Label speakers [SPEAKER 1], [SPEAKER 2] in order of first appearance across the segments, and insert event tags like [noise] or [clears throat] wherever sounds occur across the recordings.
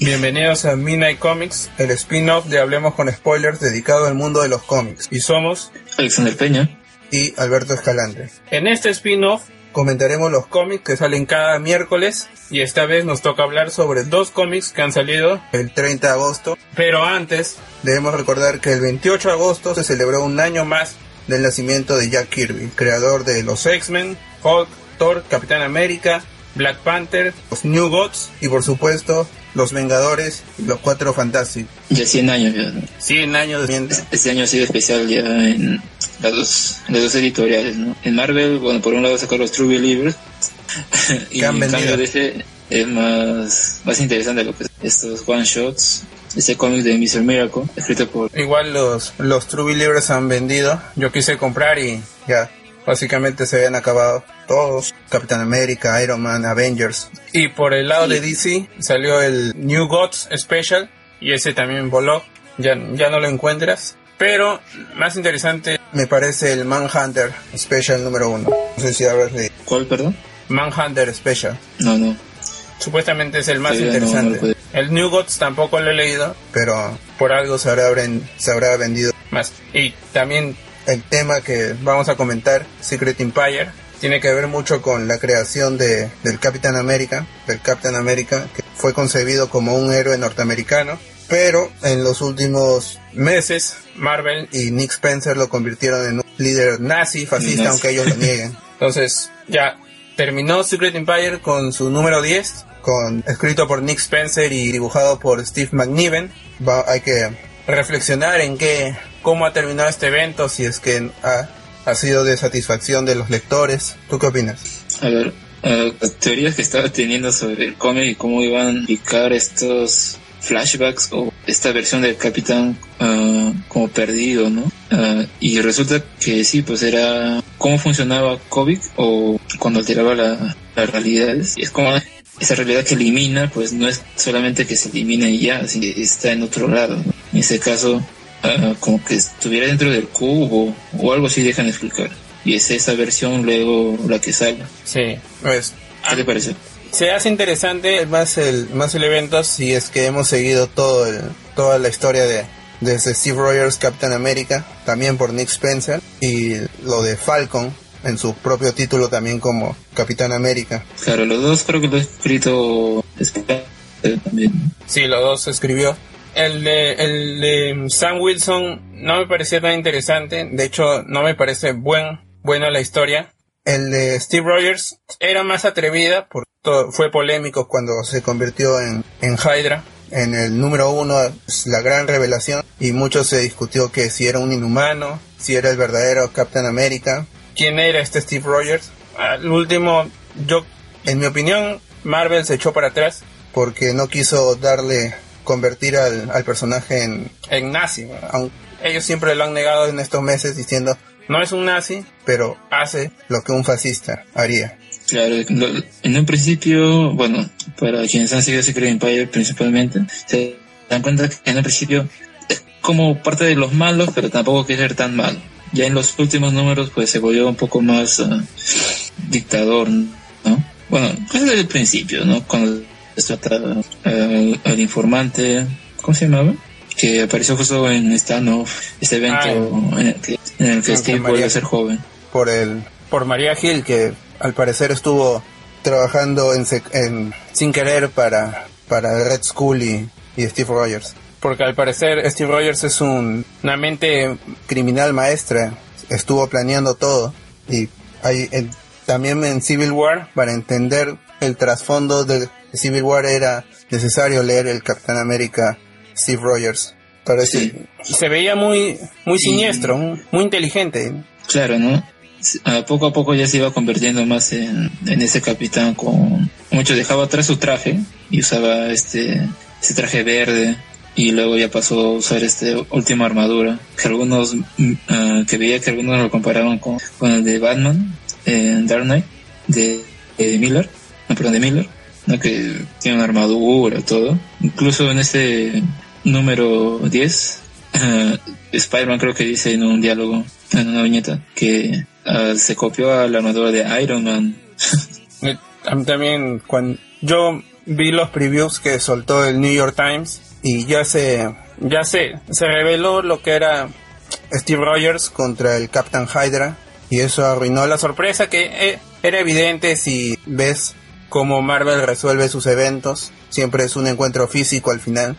[SPEAKER 1] Bienvenidos a Midnight Comics, el spin-off de Hablemos con Spoilers dedicado al mundo de los cómics. Y somos
[SPEAKER 2] Alexander Peña
[SPEAKER 1] y Alberto Escalante.
[SPEAKER 3] En este spin-off
[SPEAKER 1] comentaremos los cómics que salen cada miércoles y esta vez nos toca hablar sobre dos cómics que han salido el 30 de agosto.
[SPEAKER 3] Pero antes
[SPEAKER 1] debemos recordar que el 28 de agosto se celebró un año más del nacimiento de Jack Kirby, creador de los X-Men, Hulk, Thor, Capitán América, Black Panther, los New Gods y por supuesto los Vengadores y los Cuatro Fantásticos.
[SPEAKER 2] Ya 100 años ya.
[SPEAKER 1] 100 años de
[SPEAKER 2] Este año ha sido especial ya en las dos, las dos editoriales, ¿no? En Marvel, bueno, por un lado sacar los True Believers [laughs] y en cambio de ese es más, más interesante lo que estos one shots ese cómic de Mr. Miracle, escrito por...
[SPEAKER 1] Igual los, los True Believers han vendido, yo quise comprar y ya, básicamente se habían acabado todos, Capitán América, Iron Man, Avengers. Y por el lado de DC salió el New Gods Special y ese también voló, ya, ya no lo encuentras. Pero más interesante me parece el Manhunter Special número uno. No sé si habrás leído.
[SPEAKER 2] ¿Cuál, perdón?
[SPEAKER 1] Manhunter Special.
[SPEAKER 2] No, no.
[SPEAKER 1] Supuestamente es el más interesante. el New Gods tampoco lo he leído, pero por algo se habrá, se habrá vendido más. Y también el tema que vamos a comentar, Secret Empire, tiene que ver mucho con la creación de, del Capitán América, del Captain America, que fue concebido como un héroe norteamericano, pero en los últimos meses Marvel y Nick Spencer lo convirtieron en un líder nazi, fascista, aunque ellos lo nieguen. [laughs] Entonces, ya terminó Secret Empire con su número 10, con escrito por Nick Spencer y dibujado por Steve McNiven. hay que reflexionar en qué cómo ha terminado este evento, si es que ha, ha sido de satisfacción de los lectores. ¿Tú qué opinas?
[SPEAKER 2] A ver, uh, las teorías que estaba teniendo sobre el cómic y cómo iban a picar estos flashbacks o esta versión del capitán uh, como perdido, ¿no? Uh, y resulta que sí, pues era cómo funcionaba COVID o cuando alteraba la, las realidades. Es como esa realidad que elimina, pues no es solamente que se elimine y ya, sino está en otro lado. En ese caso, uh, como que estuviera dentro del cubo o algo así dejan de explicar. Y es esa versión luego la que sale.
[SPEAKER 1] Sí, pues.
[SPEAKER 2] ¿Qué te parece?
[SPEAKER 1] Se hace interesante más el, más el evento si es que hemos seguido todo el, toda la historia de desde Steve Rogers Captain America, también por Nick Spencer, y lo de Falcon, en su propio título también como Capitán América.
[SPEAKER 2] Claro, los dos creo que lo he escrito también.
[SPEAKER 1] Sí, los dos escribió. El de, el de Sam Wilson no me parecía tan interesante, de hecho no me parece buen, buena la historia. El de Steve Rogers era más atrevida, porque fue polémico cuando se convirtió en, en Hydra. En el número uno la gran revelación y mucho se discutió que si era un inhumano, si era el verdadero Captain America. ¿Quién era este Steve Rogers? Al último, yo, en mi opinión, Marvel se echó para atrás porque no quiso darle convertir al, al personaje en, en nazi. ellos siempre lo han negado en estos meses diciendo, no es un nazi, pero hace lo que un fascista haría.
[SPEAKER 2] Claro, en un principio, bueno, para quienes han seguido Secret Empire principalmente, se dan cuenta que en un principio es como parte de los malos, pero tampoco quiere ser tan malo. Ya en los últimos números, pues se volvió un poco más uh, dictador, ¿no? Bueno, pues desde el principio, ¿no? Cuando trata uh, al informante, ¿cómo se llamaba? Que apareció justo en Stanov, este evento ah, en el que, en el que Steve vuelve a ser joven.
[SPEAKER 1] Por el, por María Gil, que al parecer estuvo trabajando en, en, sin querer para, para Red School y, y, Steve Rogers. Porque al parecer Steve Rogers es un, una mente criminal maestra, estuvo planeando todo y hay, en, también en Civil War, para entender el trasfondo de Civil War era necesario leer el Capitán América Steve Rogers. Parece, sí. Se veía muy, muy siniestro, muy, muy inteligente.
[SPEAKER 2] Claro, ¿no? poco a poco ya se iba convirtiendo más en, en ese capitán con mucho dejaba atrás su traje y usaba este ese traje verde y luego ya pasó a usar este última armadura que algunos uh, que veía que algunos lo comparaban con, con el de Batman en Dark Knight de, de Miller no perdón de Miller ¿no? que tiene una armadura todo incluso en este número 10 uh, Spider-Man creo que dice en un diálogo en una viñeta que uh, se copió a la armadura de Iron Man.
[SPEAKER 1] mí también, cuando yo vi los previews que soltó el New York Times y ya se ya se se reveló lo que era Steve Rogers contra el Captain Hydra y eso arruinó la sorpresa que eh, era evidente si ves cómo Marvel resuelve sus eventos, siempre es un encuentro físico al final.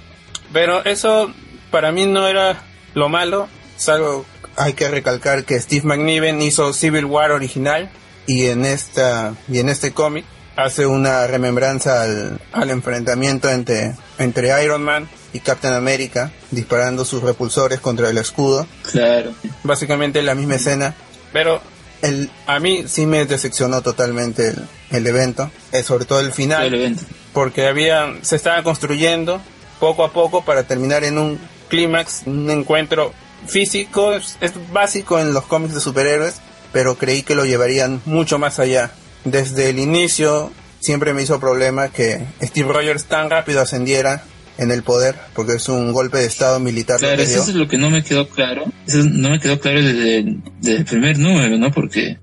[SPEAKER 1] Pero eso para mí no era lo malo, salvo hay que recalcar que Steve McNiven hizo Civil War original y en esta y en este cómic hace una remembranza al, al enfrentamiento entre, entre Iron Man y Captain America disparando sus repulsores contra el escudo.
[SPEAKER 2] Claro.
[SPEAKER 1] Básicamente la misma escena. Pero el, a mí sí me decepcionó totalmente el, el evento, eh, sobre todo el final.
[SPEAKER 2] El evento.
[SPEAKER 1] Porque había, se estaba construyendo poco a poco para terminar en un clímax, un encuentro físico, es, es básico en los cómics de superhéroes, pero creí que lo llevarían mucho más allá. Desde el inicio siempre me hizo problema que Steve Rogers tan rápido ascendiera en el poder, porque es un golpe de estado militar.
[SPEAKER 2] Claro, eso es lo que no me quedó claro. Eso no me quedó claro desde desde el primer número, ¿no? Porque,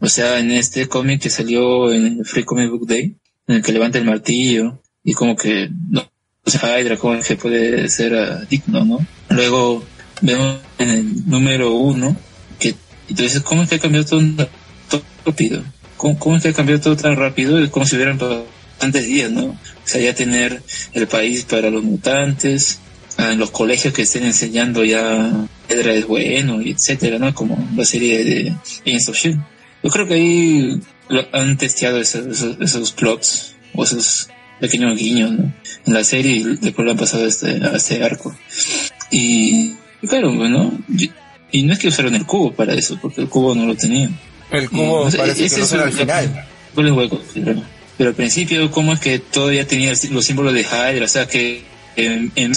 [SPEAKER 2] o sea, en este cómic que salió en Free Comic Book Day, en el que levanta el martillo, y como que, no, o sea, Hydra como que puede ser uh, digno, ¿no? Luego vemos en el número uno que, entonces, ¿cómo es que ha cambiado todo, todo rápido? ¿Cómo, ¿Cómo es que ha cambiado todo tan rápido? Es como si hubieran bastantes días, ¿no? O sea, ya tener el país para los mutantes, en los colegios que estén enseñando ya Pedra es bueno, y etcétera, ¿no? Como la serie de Agents. Yo creo que ahí lo, han testeado esos, esos, esos, plots o esos pequeños guiños, ¿no? En la serie y después lo han pasado a este, a este arco. Y, claro, bueno, y no es que usaron el cubo para eso, porque el cubo no lo tenían.
[SPEAKER 1] El cubo parece que lo al final.
[SPEAKER 2] Hueco, pero, pero al principio, ¿cómo es que todavía tenía los símbolos de Hydra? O sea, que en, en,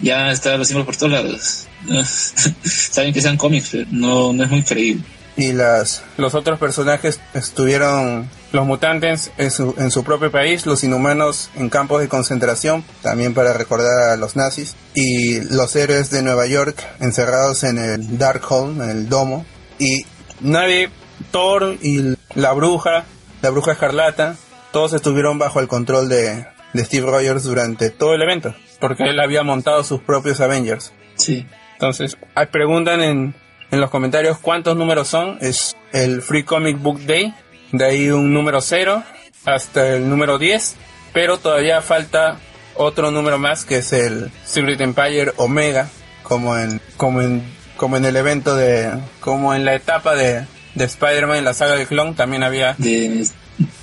[SPEAKER 2] ya estaban los símbolos por todos lados. [laughs] Saben que sean cómics, pero no, no es muy creíble.
[SPEAKER 1] Y las, los otros personajes estuvieron, los mutantes en su, en su propio país, los inhumanos en campos de concentración, también para recordar a los nazis, y los héroes de Nueva York encerrados en el Darkhold, en el domo, y nadie, Thor y la bruja, la bruja escarlata, todos estuvieron bajo el control de, de Steve Rogers durante todo el evento, porque él había montado sus propios Avengers.
[SPEAKER 2] Sí.
[SPEAKER 1] Entonces, preguntan en, en los comentarios cuántos números son. Es el Free Comic Book Day, de ahí un número 0 hasta el número 10, pero todavía falta otro número más que es el Secret Empire Omega, como en, como en, como en el evento de, como en la etapa de, de Spider-Man en la saga del clon también había
[SPEAKER 2] De,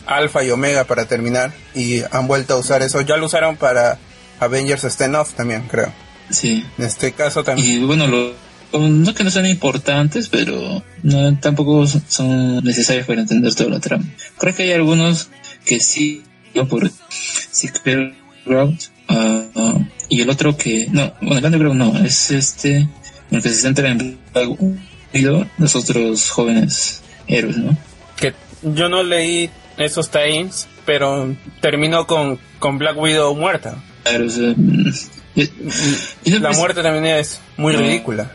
[SPEAKER 1] Alpha y Omega para terminar y han vuelto a usar eso. Ya lo usaron para Avengers Stand-Off también, creo.
[SPEAKER 2] sí.
[SPEAKER 1] En este caso también.
[SPEAKER 2] Y bueno, lo, no que no sean importantes, pero no, tampoco son necesarios para entender toda la trama. Creo que hay algunos que sí, no por Secret Ground, uh, uh, y el otro que, no, bueno, el Underground no, es este, en el que se centra en los otros jóvenes héroes, ¿no?
[SPEAKER 1] Que yo no leí esos tie-ins, pero terminó con, con Black Widow muerta.
[SPEAKER 2] Claro, o sea, y,
[SPEAKER 1] y la muerte también es muy no, ridícula.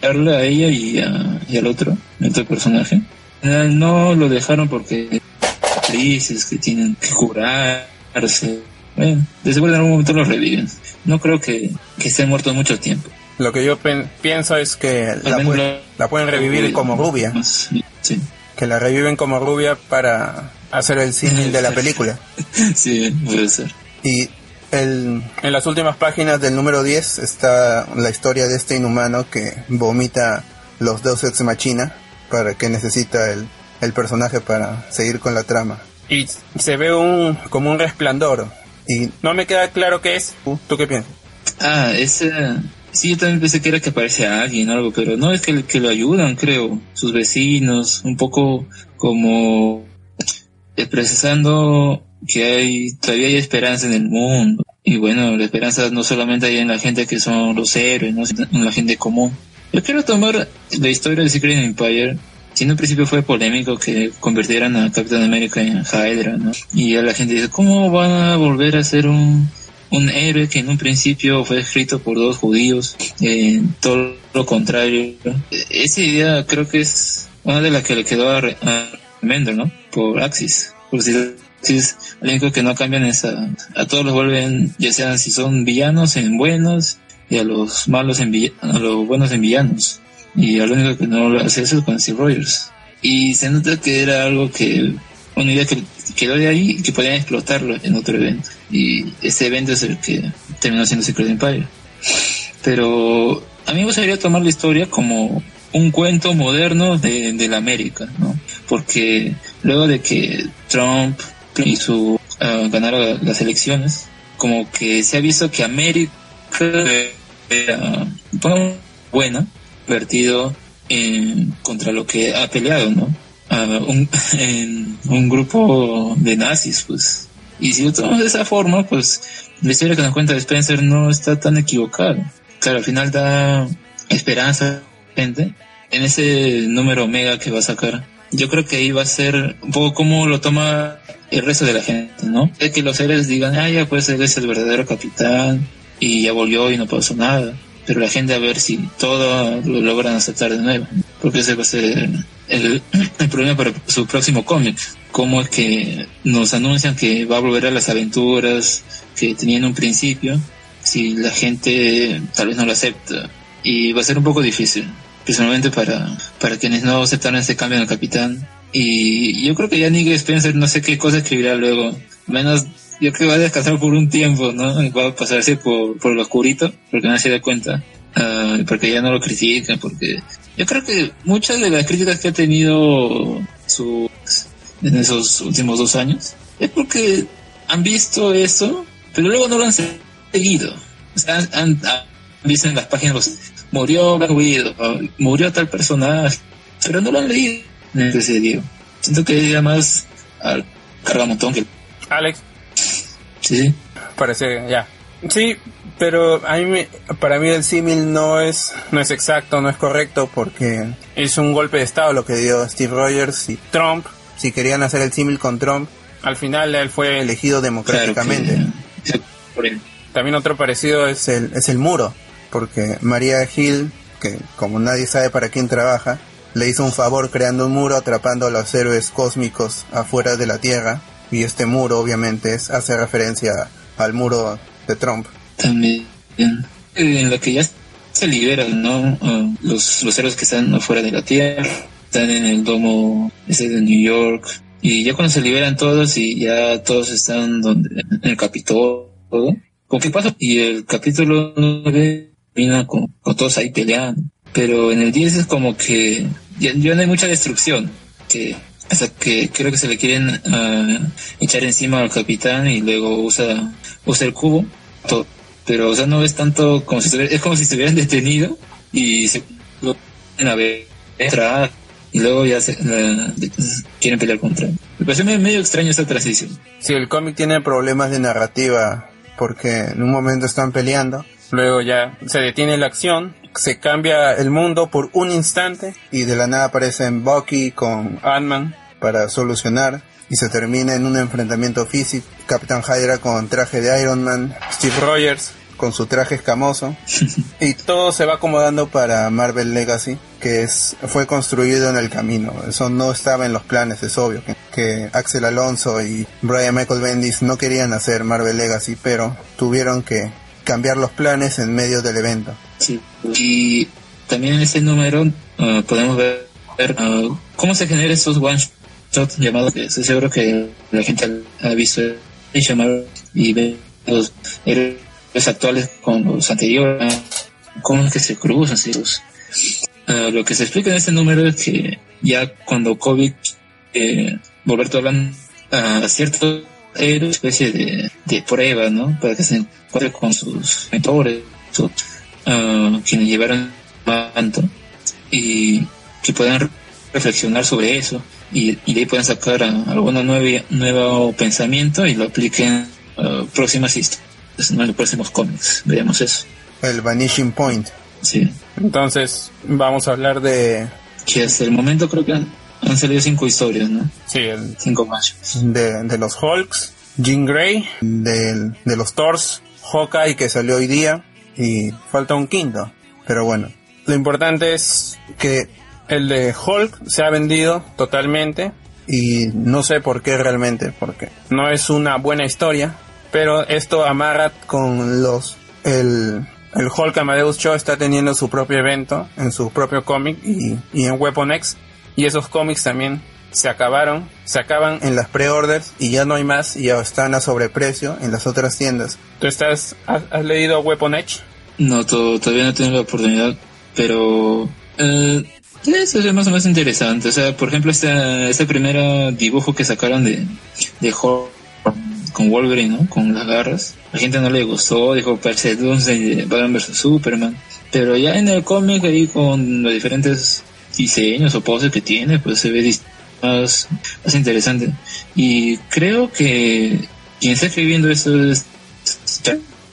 [SPEAKER 2] Darle a ella y, a, y al otro, el otro personaje. No lo dejaron porque actrices que tienen que curarse. Bueno, de seguro en algún momento los reviven. No creo que, que estén muertos mucho tiempo.
[SPEAKER 1] Lo que yo pienso es que la, pueden, la pueden revivir como rubia.
[SPEAKER 2] Sí.
[SPEAKER 1] Que la reviven como rubia para hacer el símil de la [laughs] película.
[SPEAKER 2] sí, puede ser.
[SPEAKER 1] Y el, en las últimas páginas del número 10 está la historia de este inhumano que vomita los dos ex machina para que necesita el, el personaje para seguir con la trama. Y se ve un como un resplandor y no me queda claro qué es. ¿Tú qué piensas?
[SPEAKER 2] Ah, ese Sí, yo también pensé que era que aparece a alguien o algo, pero no, es que, que lo ayudan, creo, sus vecinos, un poco como expresando que hay, todavía hay esperanza en el mundo. Y bueno, la esperanza no solamente hay en la gente que son los héroes, ¿no? en la gente común. Yo quiero tomar la historia de Secret Empire. Si en un principio fue polémico que convirtieran a Capitán América en Hydra, ¿no? Y ya la gente dice, ¿cómo van a volver a ser un, un héroe que en un principio fue escrito por dos judíos, todo lo contrario. Esa idea creo que es una de las que le quedó a, a Mender, ¿no? Por Axis. Por si Sí, es lo único que no cambian es a, a todos los vuelven, ya sean si son villanos en buenos y a los malos en a los buenos en villanos. Y lo único que no lo hace eso es con Steve Rogers. Y se nota que era algo que, una idea que quedó de ahí y que podían explotarlo en otro evento. Y ese evento es el que terminó siendo Secret Empire. Pero a mí me gustaría tomar la historia como un cuento moderno de, de la América, ¿no? Porque luego de que Trump y su uh, ganaron las elecciones, como que se ha visto que América era buena, vertido en, contra lo que ha peleado, ¿no? un, [laughs] en un grupo de nazis, pues. Y si lo tomamos de esa forma, pues la historia que nos cuenta Spencer no está tan equivocada. Claro, al final da esperanza gente en ese número omega que va a sacar. Yo creo que ahí va a ser un poco como lo toma el resto de la gente, ¿no? Es que los seres digan, ah, ya pues él es el verdadero capitán y ya volvió y no pasó nada. Pero la gente a ver si todo lo logran aceptar de nuevo. Porque ese va a ser el, [clears throat] el problema para su próximo cómic. Cómo es que nos anuncian que va a volver a las aventuras que tenían un principio, si la gente tal vez no lo acepta. Y va a ser un poco difícil, principalmente para, para quienes no aceptaron este cambio en el capitán. Y yo creo que ya Nick Spencer no sé qué cosa escribirá luego. Menos yo creo que va a descansar por un tiempo, ¿no? Va a pasarse por, por lo oscurito, porque nadie se da cuenta. Uh, porque ya no lo critican, porque yo creo que muchas de las críticas que ha tenido su, en esos últimos dos años es porque han visto eso, pero luego no lo han seguido. O sea, han, visto en las páginas, murió murió tal personaje, pero no lo han leído. Siento que ya más al cargamontón que...
[SPEAKER 1] Alex.
[SPEAKER 2] Sí.
[SPEAKER 1] Parece, ya. Sí, pero a mí, para mí el símil no es, no es exacto, no es correcto, porque es un golpe de estado lo que dio Steve Rogers y Trump. Si querían hacer el símil con Trump, al final él fue elegido democráticamente. También otro parecido es el, es el muro, porque María Hill, que como nadie sabe para quién trabaja, le hizo un favor creando un muro atrapando a los héroes cósmicos afuera de la Tierra, y este muro obviamente hace referencia al muro de Trump.
[SPEAKER 2] También en lo que ya se liberan, ¿no? Ah, los, los héroes que están afuera de la Tierra, están en el domo ese de New York, y ya cuando se liberan todos y ya todos están donde, en el Capitolio, ¿con qué pasa? Y el capítulo 9 termina con, con, todos ahí peleando. Pero en el 10 es como que ya, no hay mucha destrucción, que hasta que creo que se le quieren uh, echar encima al capitán y luego usa, usa el cubo. Todo. Pero, o sea, no ves tanto como si es como si se hubieran [laughs] detenido y se lo a ver y luego ya se, quieren pelear contra él. Me parece medio extraño esta transición.
[SPEAKER 1] Sí, el cómic tiene problemas de narrativa porque en un momento están peleando, luego ya se detiene la acción, se cambia el mundo por un instante y de la nada aparecen Bucky con Ant-Man para solucionar y se termina en un enfrentamiento físico. Capitán Hydra con traje de Iron Man, Steve Rogers con su traje escamoso [laughs] y todo se va acomodando para Marvel Legacy que es fue construido en el camino eso no estaba en los planes es obvio que, que Axel Alonso y Brian Michael Bendis no querían hacer Marvel Legacy pero tuvieron que cambiar los planes en medio del evento
[SPEAKER 2] sí. y también en ese número uh, podemos ver uh, cómo se generan esos one shots llamados estoy seguro que la gente ha visto y ve los actuales con los anteriores, cómo es que se cruzan, uh, lo que se explica en este número es que ya cuando COVID, eh, Roberto hablan a cierto era especie de, de, prueba, ¿no? Para que se encuentre con sus mentores, uh, quienes llevaron manto, y que puedan reflexionar sobre eso y, y de ahí puedan sacar alguna nueva nuevo pensamiento y lo apliquen a próximas historias en los próximos cómics. Veamos eso.
[SPEAKER 1] El Vanishing Point.
[SPEAKER 2] Sí.
[SPEAKER 1] Entonces, vamos a hablar de.
[SPEAKER 2] Que hasta el momento creo que han, salido cinco historias, ¿no?
[SPEAKER 1] Sí, el...
[SPEAKER 2] cinco más.
[SPEAKER 1] De, de los Hulks, Jean Grey, de, de los Thors, Hawkeye que salió hoy día, y falta un quinto. Pero bueno, lo importante es que el de Hulk se ha vendido totalmente. y no sé por qué realmente, porque no es una buena historia, pero esto amarra con los el el Hulk Amadeus Cho está teniendo su propio evento en su propio cómic y, y en Weapon X y esos cómics también se acabaron, se acaban en las pre-orders y ya no hay más y ya están a sobreprecio en las otras tiendas. ¿Tú estás, has, leído Weapon Edge?
[SPEAKER 2] No, todavía no tengo la oportunidad, pero eh, eso es más o menos interesante. O sea, por ejemplo, este, este primer dibujo que sacaron de, de Hulk con Wolverine, ¿no? Con las garras. La gente no le gustó, dijo parece de Batman vs Superman. Pero ya en el cómic ahí con los diferentes diseños o poses que tiene, pues se ve más, más interesante. Y creo que quien está escribiendo esto es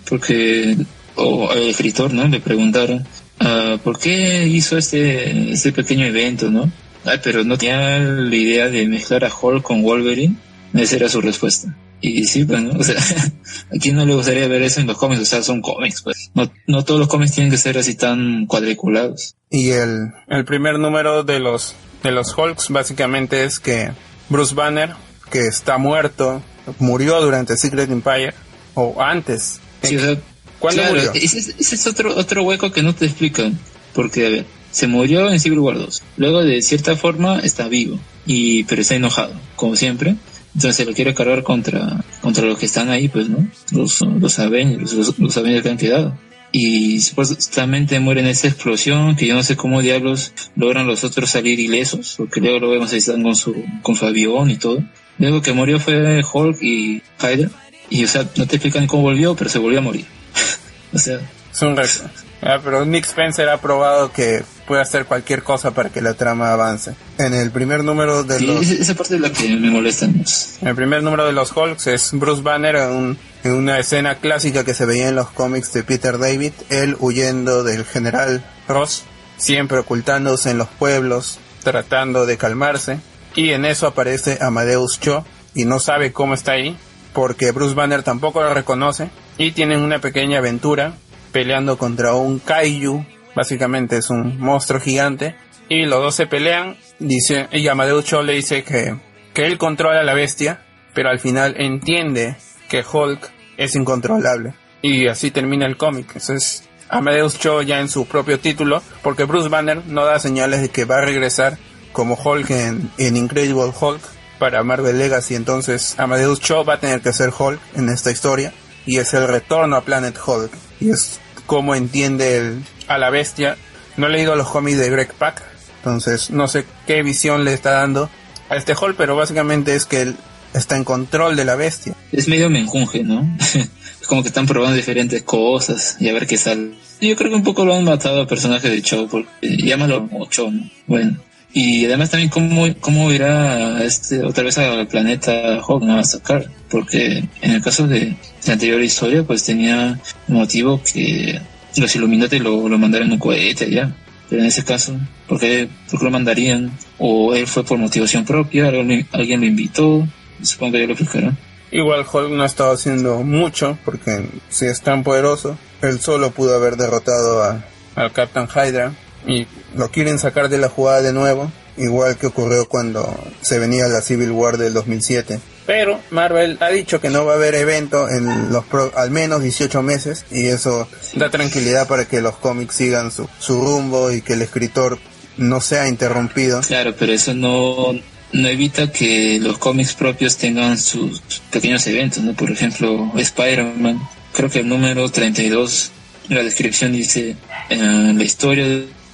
[SPEAKER 2] porque o el escritor, ¿no? Le preguntaron uh, por qué hizo este este pequeño evento, ¿no? Ay, pero no tenía la idea de mezclar a Hulk con Wolverine. Esa era su respuesta. Y sí, bueno, pues, o sea, a quién no le gustaría ver eso en los cómics, o sea, son cómics, pues. No, no todos los cómics tienen que ser así tan cuadriculados.
[SPEAKER 1] Y el, el primer número de los de los Hulks básicamente es que Bruce Banner, que está muerto, murió durante Secret Empire, o antes.
[SPEAKER 2] Sí, o sea, ¿Cuándo murió? Ese, es otro, otro hueco que no te explican. Porque, a ver, se murió en Civil War 2. Luego, de cierta forma, está vivo. Y, pero está enojado, como siempre. Entonces se lo quiere cargar contra, contra los que están ahí, pues, ¿no? Los, los Avengers, los, los Avengers que han quedado. Y supuestamente muere en esa explosión que yo no sé cómo diablos logran los otros salir ilesos porque luego lo vemos ahí están con su con su avión y todo. Luego que murió fue Hulk y Hydra y o sea no te explican cómo volvió pero se volvió a morir. [laughs] O sea
[SPEAKER 1] es un reto ah, pero Nick Spencer ha probado que puede hacer cualquier cosa para que la trama avance. En el primer número de
[SPEAKER 2] los... esa parte es la que me molesta.
[SPEAKER 1] En el primer número de los Hulks es Bruce Banner en, una escena clásica que se veía en los cómics de Peter David, él huyendo del general Ross, siempre ocultándose en los pueblos, tratando de calmarse. Y en eso aparece Amadeus Cho y no sabe cómo está ahí, porque Bruce Banner tampoco lo reconoce. Y tienen una pequeña aventura peleando contra un kaiju básicamente es un monstruo gigante, y los dos se pelean, dice, y Amadeus Cho le dice que, que él controla la bestia, pero al final entiende que Hulk es incontrolable. Y así termina el cómic. Entonces, Amadeus Cho ya en su propio título, porque Bruce Banner no da señales de que va a regresar como Hulk en, en Incredible Hulk para Marvel Legacy. Entonces, Amadeus Cho va a tener que ser Hulk en esta historia. Y es el retorno a Planet Hulk. Y es como entiende el, a la bestia. No he leído los cómics de Greg Pak, entonces no sé qué visión le está dando a este Hall, pero básicamente es que él está en control de la bestia.
[SPEAKER 2] Es medio menjunje, ¿no? [laughs] es como que están probando diferentes cosas y a ver qué sale. Yo creo que un poco lo han matado al personaje de Cho, porque llámalo Cho, ¿no? Bueno. Y además también cómo, cómo irá este, otra vez al planeta Hawk a sacar, porque en el caso de la anterior historia pues tenía motivo que los Illuminati lo, lo mandaron en un cohete ya. Pero en ese caso, ¿por qué, lo mandarían? ¿O él fue por motivación propia? ¿Alguien, lo invitó? Supongo que ya lo explicará.
[SPEAKER 1] Igual Hulk no ha estado haciendo mucho, porque si es tan poderoso, él solo pudo haber derrotado a, al Captain Hydra. Y lo quieren sacar de la jugada de nuevo, igual que ocurrió cuando se venía la Civil War del 2007 pero Marvel ha dicho que no va a haber evento en los al menos 18 meses y eso da tranquilidad para que los cómics sigan su, su rumbo y que el escritor no sea interrumpido.
[SPEAKER 2] Claro, pero eso no, no evita que los cómics propios tengan sus pequeños eventos, ¿no? Por ejemplo, Spider-Man, creo que el número 32, la descripción dice, la historia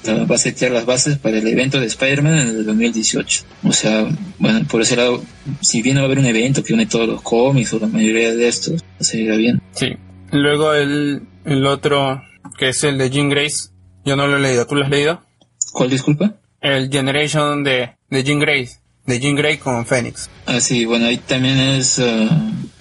[SPEAKER 2] va a setear las bases para el evento de Spider-Man en el 2018. O sea, bueno, por ese lado, si bien no va a haber un evento que une todos los cómics o la mayoría de estos, seguirá bien.
[SPEAKER 1] Sí. Luego el, el otro, que es el de Jean Grace, yo no lo he leído. ¿Tú lo has leído?
[SPEAKER 2] ¿Cuál disculpa?
[SPEAKER 1] El Generation de, de Jean Grace. De Jean Grey con Phoenix.
[SPEAKER 2] Ah, sí, bueno, ahí también es... Uh,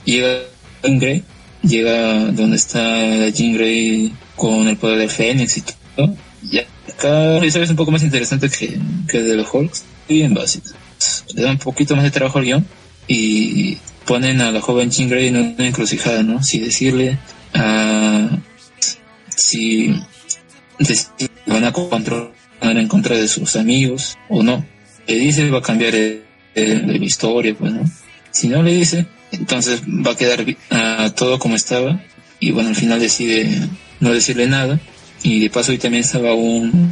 [SPEAKER 2] llega Jean Grey, llega donde está Jean Grey con el poder de Phoenix y todo. Ya cada historia es un poco más interesante que, que de los Hulks, bien básico. Le dan un poquito más de trabajo al guion y ponen a la joven Jean Grey en una encrucijada, ¿no? Si decirle a... si van a controlar en contra de sus amigos o no. Le dice va a cambiar el historia, pues, ¿no? Si no le dice, entonces va a quedar uh, todo como estaba y bueno, al final decide no decirle nada y de paso ahí también estaba un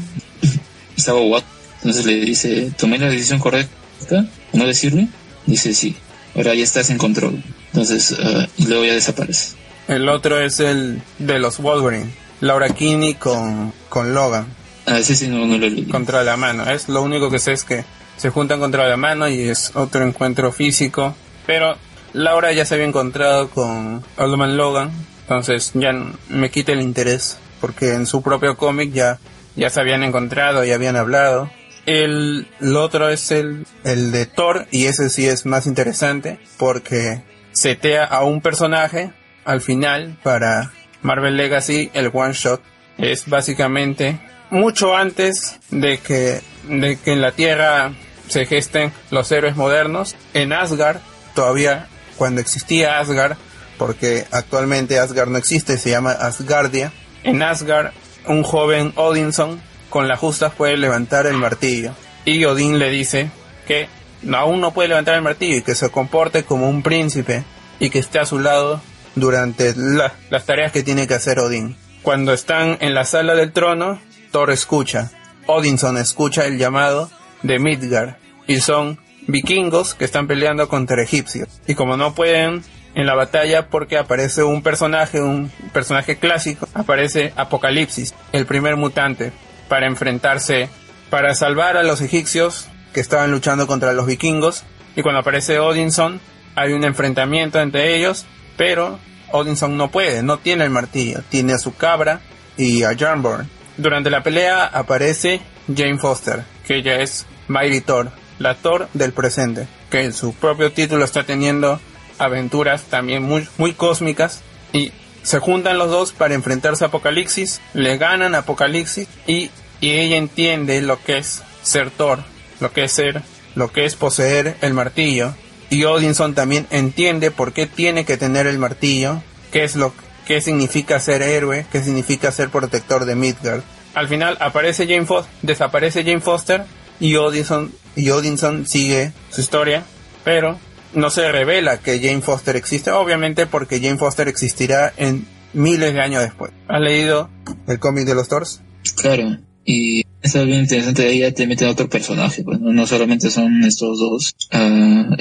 [SPEAKER 2] estaba Watt entonces le dice tomé la decisión correcta no decirle dice sí ahora ya estás en control entonces uh, y luego ya desaparece.
[SPEAKER 1] El otro es el de los Wolverine Laura Kinney con, con Logan.
[SPEAKER 2] Ah ese sí no, no lo leí.
[SPEAKER 1] Contra la mano es lo único que sé es que se juntan contra la mano y es otro encuentro físico pero Laura ya se había encontrado con Old Logan entonces ya me quita el interés porque en su propio cómic ya, ya se habían encontrado, y habían hablado. El, otro es el, el de Thor y ese sí es más interesante porque setea a un personaje al final para Marvel Legacy, el one shot. Es básicamente mucho antes de que, de que en la Tierra se gesten los héroes modernos. En Asgard, todavía cuando existía Asgard, porque actualmente Asgard no existe, se llama Asgardia. En Asgard, un joven Odinson con la justa puede levantar el martillo. Y Odín le dice que aún no puede levantar el martillo y que se comporte como un príncipe y que esté a su lado durante las tareas que tiene que hacer Odín. Cuando están en la sala del trono, Thor escucha. Odinson escucha el llamado de Midgard y son vikingos que están peleando contra egipcios. Y como no pueden en la batalla porque aparece un personaje, un personaje clásico, aparece Apocalipsis, el primer mutante, para enfrentarse, para salvar a los egipcios que estaban luchando contra los vikingos. Y cuando aparece Odinson, hay un enfrentamiento entre ellos, pero Odinson no puede, no tiene el martillo, tiene a su cabra y a Jarnborn. Durante la pelea aparece Jane Foster, que ella es Mighty Thor, la Thor del presente, que en su propio título está teniendo aventuras también muy, muy cósmicas y se juntan los dos para enfrentarse a Apocalipsis, le ganan Apocalipsis y, y ella entiende lo que es ser Thor, lo que es ser, lo que es poseer el martillo y Odinson también entiende por qué tiene que tener el martillo, qué es lo qué significa ser héroe, qué significa ser protector de Midgard. Al final aparece Jane Foster, desaparece Jane Foster y Odinson y Odinson sigue su historia, pero no se revela que Jane Foster existe, obviamente porque Jane Foster existirá en miles de años después. ¿Has leído el cómic de los Thors?
[SPEAKER 2] Claro, y es bien interesante, ahí te meten otro personaje, pues no, solamente son estos dos, ah,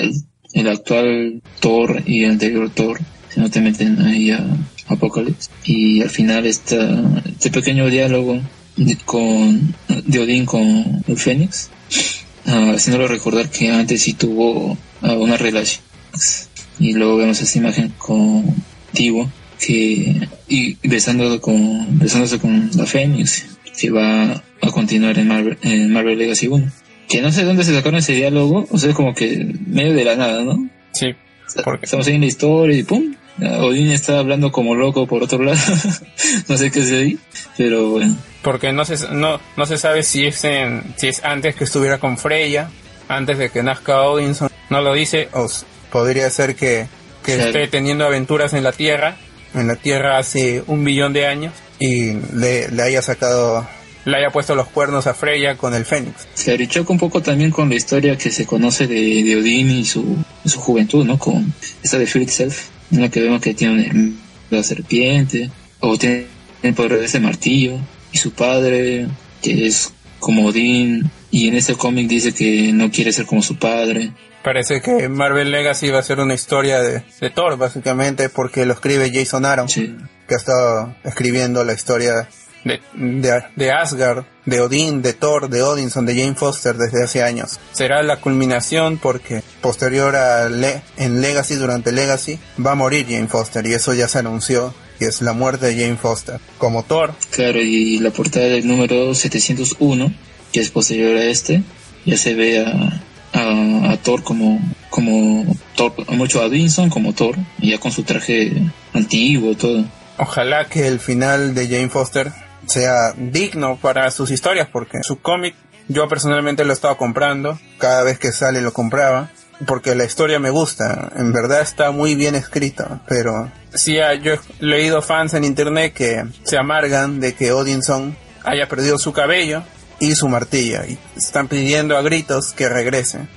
[SPEAKER 2] el, actual Thor y el anterior Thor, sino te meten ahí a Apocalypse. Y al final está este pequeño diálogo con, de Odín con el Fénix, uh, haciéndolo recordar que antes sí tuvo una relación. Y luego vemos esta imagen con Tivo que y besando con besándose con la Fénix que va a continuar en Marvel, en Marvel Legacy 1 que no sé dónde se sacaron ese diálogo o sea como que medio de la nada ¿no?
[SPEAKER 1] sí
[SPEAKER 2] porque... estamos ahí en la historia y pum Odin está hablando como loco por otro lado [laughs] no sé qué es ahí pero bueno
[SPEAKER 1] porque no se no no se sabe si es en, si es antes que estuviera con Freya antes de que nazca Odinson no lo dice, o podría ser que, esté teniendo aventuras en la Tierra, en la Tierra hace un millón de años, y le, haya sacado le haya puesto los cuernos a Freya con el Fénix.
[SPEAKER 2] Se choca un poco también con la historia que se conoce de, de Odín y su, su juventud, ¿no? Con esta de Fear Itself, en la que vemos que tiene la serpiente, o tiene el poder de ese martillo, y su padre, que es como Odín, y en ese cómic dice que no quiere ser como su padre.
[SPEAKER 1] Parece que Marvel Legacy va a ser una historia de, Thor, básicamente, porque lo escribe Jason Aaron, que ha estado escribiendo la historia de, de, Asgard, de Odín, de Thor, de Odinson, de Jane Foster desde hace años. Será la culminación porque posterior a en Legacy, durante Legacy, va a morir Jane Foster y eso ya se anunció que es la muerte de Jane Foster como Thor.
[SPEAKER 2] Claro, y la portada del número 701, que es posterior a este, ya se ve a, a, Thor como, como Thor, mucho a Vinson como Thor, ya con su traje antiguo, todo.
[SPEAKER 1] Ojalá que el final de Jane Foster sea digno para sus historias, porque su cómic yo personalmente lo he estado comprando, cada vez que sale lo compraba, porque la historia me gusta, en verdad está muy bien escrita, pero sí, ah, yo he leído fans en internet que se amargan de que Odinson haya perdido su cabello y su martilla y están pidiendo a gritos que regrese.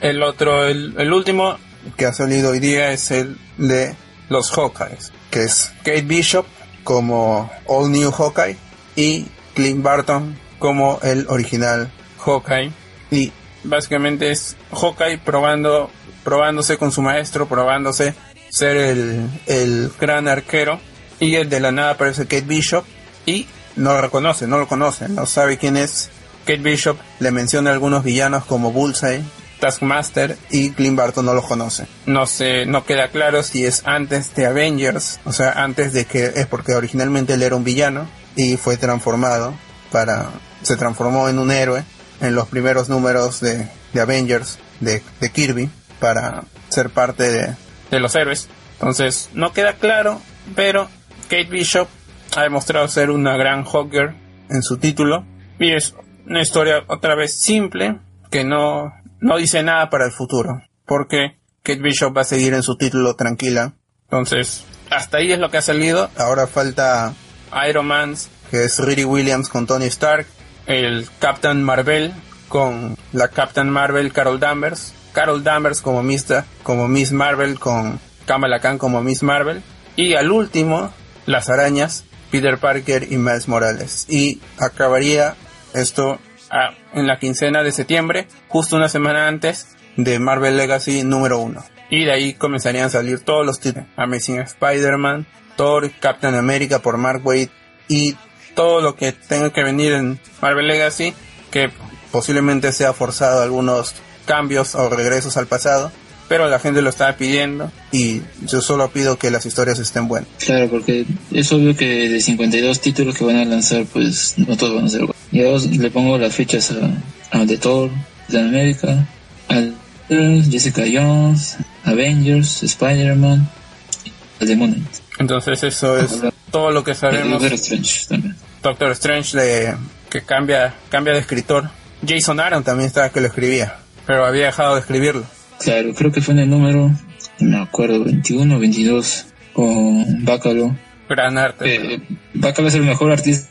[SPEAKER 1] el otro, el, último que ha salido hoy día es el de los Hawkeyes, que es Kate Bishop como All New Hawkeye y Clint Barton como el original Hawkeye. Y básicamente es Hawkeye probando, probándose con su maestro, probándose ser el, el gran arquero. Y el de la nada aparece Kate Bishop y no lo reconoce, no lo conoce, no sabe quién es. Kate Bishop le menciona algunos villanos como Bullseye, Taskmaster y Clint Barton no lo conoce. No sé, no queda claro si es antes de Avengers, o sea, antes de que es porque originalmente él era un villano y fue transformado para se transformó en un héroe en los primeros números de, de Avengers de, de, Kirby para ser parte de, de los héroes. Entonces, no queda claro, pero Kate Bishop ha demostrado ser una gran Hawker en su título. Y es una historia otra vez simple, que no, no dice nada para el futuro. Porque Kate Bishop va a seguir en su título tranquila. Entonces, hasta ahí es lo que ha salido. Ahora falta Iron Man, que es Riri Williams con Tony Stark. El Captain Marvel con la Captain Marvel Carol Danvers. Carol Danvers como como Miss Marvel con Kamala Khan como Miss Marvel. Y al último, las arañas, Peter Parker y Miles Morales. Y acabaría esto ah, en la quincena de septiembre, justo una semana antes de Marvel Legacy número 1. Y de ahí comenzarían a salir todos los títulos. Amazing Spider-Man, Thor, Captain America por Mark Waid y todo lo que tenga que venir en Marvel Legacy, que posiblemente sea forzado algunos cambios o regresos al pasado pero la gente lo estaba pidiendo y yo solo pido que las historias estén buenas.
[SPEAKER 2] Claro, porque es obvio que de 52 títulos que van a lanzar, pues no todos van a ser buenos. Yo le pongo las fichas a, a The Thor, de América, a Jessica Jones, Avengers, Spider-Man, The Moon
[SPEAKER 1] Entonces eso es todo lo que sabemos.
[SPEAKER 2] Doctor Strange también.
[SPEAKER 1] Doctor Strange de, que cambia, cambia de escritor. Jason Aaron también estaba que lo escribía, pero había dejado de escribirlo.
[SPEAKER 2] Claro, creo que fue en el número, no me acuerdo, 21 o 22, con Bacalo.
[SPEAKER 1] Gran arte.
[SPEAKER 2] Eh, Bacalo es el mejor artista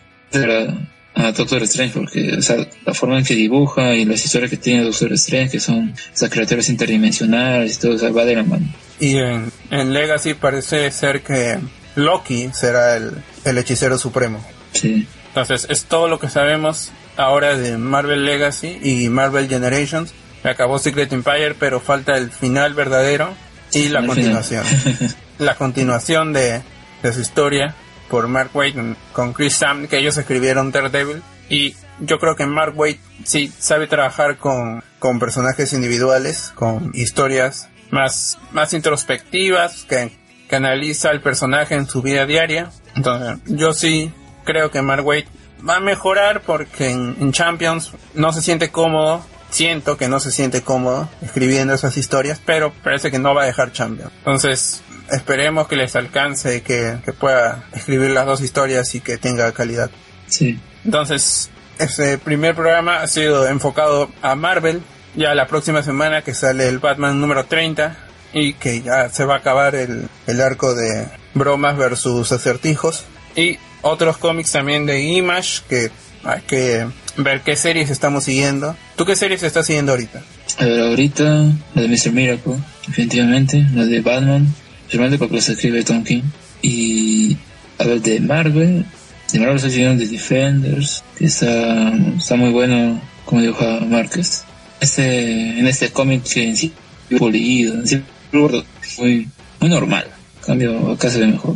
[SPEAKER 2] a Doctor Strange porque o sea, la forma en que dibuja y las historias que tiene Doctor Strange que son esas criaturas interdimensionales y todo eso va de la mano
[SPEAKER 1] y en, en Legacy parece ser que Loki será el, el hechicero supremo
[SPEAKER 2] sí
[SPEAKER 1] entonces es todo lo que sabemos ahora de Marvel Legacy y Marvel Generations acabó Secret Empire, pero falta el final verdadero y la continuación. [laughs] la continuación de, de, su historia por Mark Waid con Chris Sam, que ellos escribieron Daredevil. Y yo creo que Mark Waid sí sabe trabajar con, con personajes individuales, con historias más, más introspectivas, que, que analiza el personaje en su vida diaria. Entonces, yo sí creo que Mark Waid va a mejorar porque en Champions no se siente cómodo siento que no se siente cómodo escribiendo esas historias, pero parece que no va a dejar Champions. Entonces, esperemos que les alcance, que, que pueda escribir las dos historias y que tenga calidad.
[SPEAKER 2] Sí.
[SPEAKER 1] Entonces, este primer programa ha sido enfocado a Marvel. Ya la próxima semana que sale el Batman número 30 y que ya se va a acabar el, el arco de bromas versus acertijos. Y otros cómics también de Image que hay que ver qué series estamos siguiendo. ¿Tú qué series estás siguiendo ahorita?
[SPEAKER 2] Ver, ahorita la de Mr. Miracle, definitivamente, la de Batman, realmente porque se escribe Tom King. Y a ver, de Marvel, de Marvel estoy siguiendo The Defenders, que está, está muy bueno, como dijo Márquez. Este, en este cómic que en sí, polido, muy, muy normal. cambio, acá se ve mejor.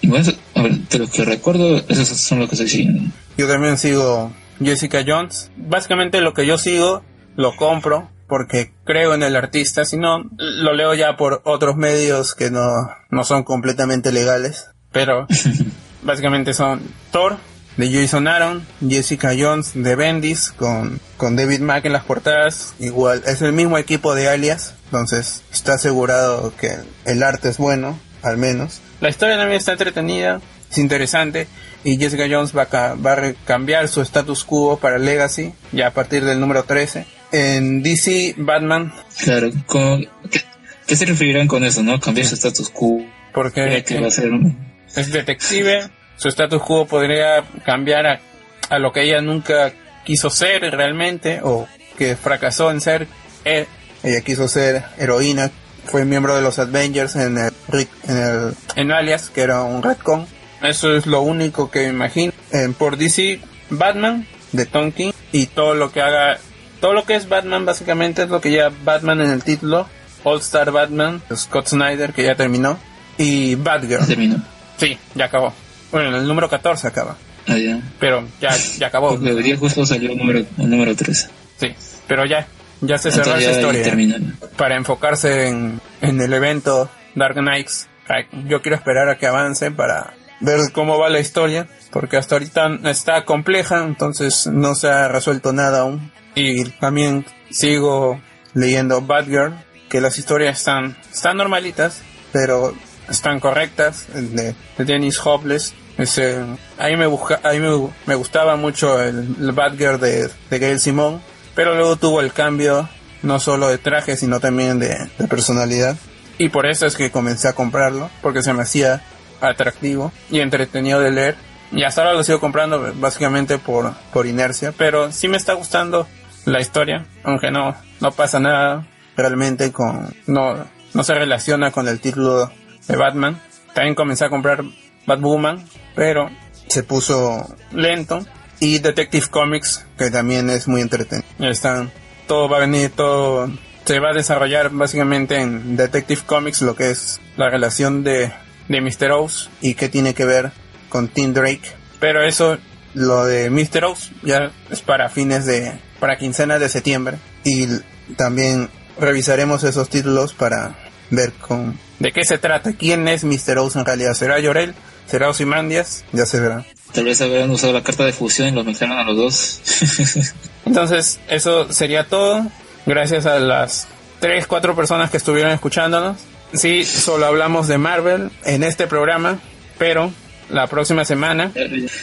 [SPEAKER 2] Y bueno, a ver, de lo que recuerdo, esos son los que estoy siguiendo.
[SPEAKER 1] Yo también sigo Jessica Jones. Básicamente lo que yo sigo, lo compro porque creo en el artista, si no, lo leo ya por otros medios que no, no son completamente legales. Pero [laughs] básicamente son Thor, de Jason Aaron, Jessica Jones de Bendis con, con David Mack en las portadas. Igual, es el mismo equipo de Alias, entonces está asegurado que el arte es bueno, al menos. La historia también está entretenida, es interesante y Jessica Jones va a, va a cambiar su status quo para Legacy ya a partir del número 13. En DC, Batman.
[SPEAKER 2] Claro, ¿qué, se referirán con eso, no? Cambiar su status quo.
[SPEAKER 1] Porque es detective, su status quo podría cambiar a, a, lo que ella nunca quiso ser realmente o que fracasó en ser. Eh, ella quiso ser heroína, fue miembro de los Avengers en el, en el en Alias, que era un retcon. Eso es lo único que me imagino. por DC, Batman de Tom King y todo lo que haga, todo lo que es Batman básicamente es lo que lleva Batman en el título. All Star Batman, Scott Snyder que ya terminó y Batgirl.
[SPEAKER 2] Terminó.
[SPEAKER 1] Sí, ya acabó. Bueno, el número 14 acaba.
[SPEAKER 2] Ah, ya.
[SPEAKER 1] Pero ya, ya acabó. [laughs]
[SPEAKER 2] Día justo salió el número, el número 13.
[SPEAKER 1] Sí, pero ya, ya se cerró esa historia. Para enfocarse en, en el evento Dark Knights. Yo quiero esperar a que avance para ver cómo va la historia, porque hasta ahorita está compleja, entonces no se ha resuelto nada aún. Y también sigo leyendo Batgirl, que las historias están, están normalitas, pero están correctas, de, de Dennis Hopeless. Ese, a mí, me, busca, a me, me, gustaba mucho el, el Batgirl de, de Gail Simón, pero luego tuvo el cambio no solo de traje, sino también de, personalidad. Y por eso es que comencé a comprarlo, porque se me hacía atractivo y entretenido de leer. Y hasta ahora lo sigo comprando básicamente por, por inercia, pero sí me está gustando la historia, aunque no, no pasa nada realmente con, no, no se relaciona con el título de Batman. También comencé a comprar Batwoman, pero se puso lento. Y Detective Comics, que también es muy entretenido. Están, todo va a venir, todo se va a desarrollar básicamente en Detective Comics, lo que es la relación de, de Mr. Oz y qué tiene que ver con Tim Drake. Pero eso, lo de Mr. Oz, ya es para fines de, para quincena de septiembre. Y también revisaremos esos títulos para ver con de qué se trata, quién es Mr. Oz en realidad. ¿Será Llorel? ¿Será Ozymandias? Ya se verá.
[SPEAKER 2] Tal vez habrán usado la carta de fusión y los mezclaron a los dos. [laughs]
[SPEAKER 1] Entonces, eso sería todo. Gracias a las 3, 4 personas que estuvieron escuchándonos. Sí, solo hablamos de Marvel en este programa, pero la próxima semana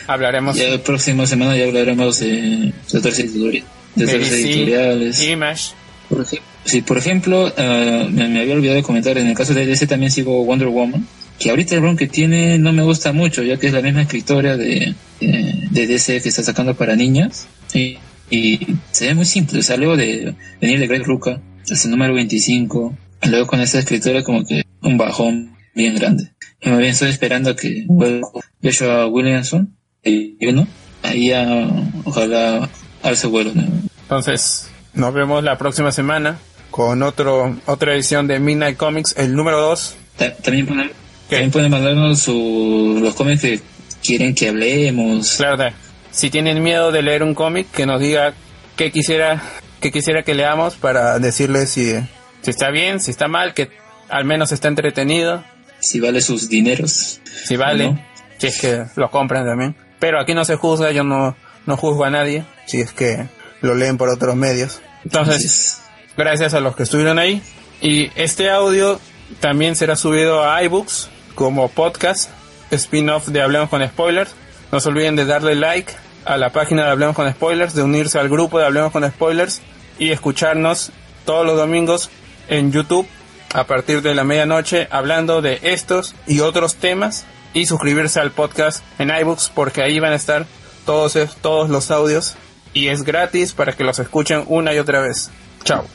[SPEAKER 1] hablaremos.
[SPEAKER 2] Ya la próxima semana ya hablaremos de, de otras editoriales. De, editoriales.
[SPEAKER 1] Image.
[SPEAKER 2] Por ejemplo, Sí, por ejemplo, uh, me, me, había olvidado de comentar, en el caso de DC también sigo Wonder Woman, que ahorita el run que tiene no me gusta mucho, ya que es la misma escritora de, de, de DC que está sacando para niñas. Y, y se ve muy simple, o sea, luego de venir de Greg Ruca, el número 25, y luego con esta escritora como que un bajón bien grande. Y más bien estoy esperando a que vuelva Joshua Williamson, y uno, ahí a, ojalá alce vuelo. ¿no?
[SPEAKER 1] Entonces, nos vemos la próxima semana con otro otra edición de Midnight Comics, el número 2.
[SPEAKER 2] También pueden, también pueden mandarnos su, los cómics que quieren que hablemos.
[SPEAKER 1] Claro, si tienen miedo de leer un cómic, que nos diga qué quisiera, qué quisiera que leamos para decirles si, si está bien, si está mal, que al menos está entretenido.
[SPEAKER 2] Si vale sus dineros.
[SPEAKER 1] Si vale, no. si es que lo compran también. Pero aquí no se juzga, yo no, no juzgo a nadie, si es que lo leen por otros medios. Entonces, gracias a los que estuvieron ahí. Y este audio también será subido a iBooks como podcast, spin-off de Hablemos con Spoilers. No se olviden de darle like a la página de Hablemos con Spoilers, de unirse al grupo de Hablemos con Spoilers y escucharnos todos los domingos en YouTube a partir de la medianoche hablando de estos y otros temas y suscribirse al podcast en iBooks porque ahí van a estar todos, todos los audios y es gratis para que los escuchen una y otra vez. Chao.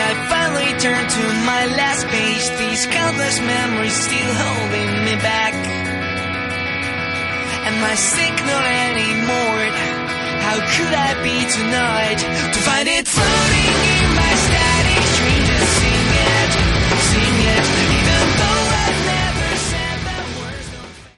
[SPEAKER 2] I finally
[SPEAKER 4] turn to my last page, these countless memories still holding me back. Am I sick anymore? How could I be tonight to find it floating in my static dream to sing it? Sing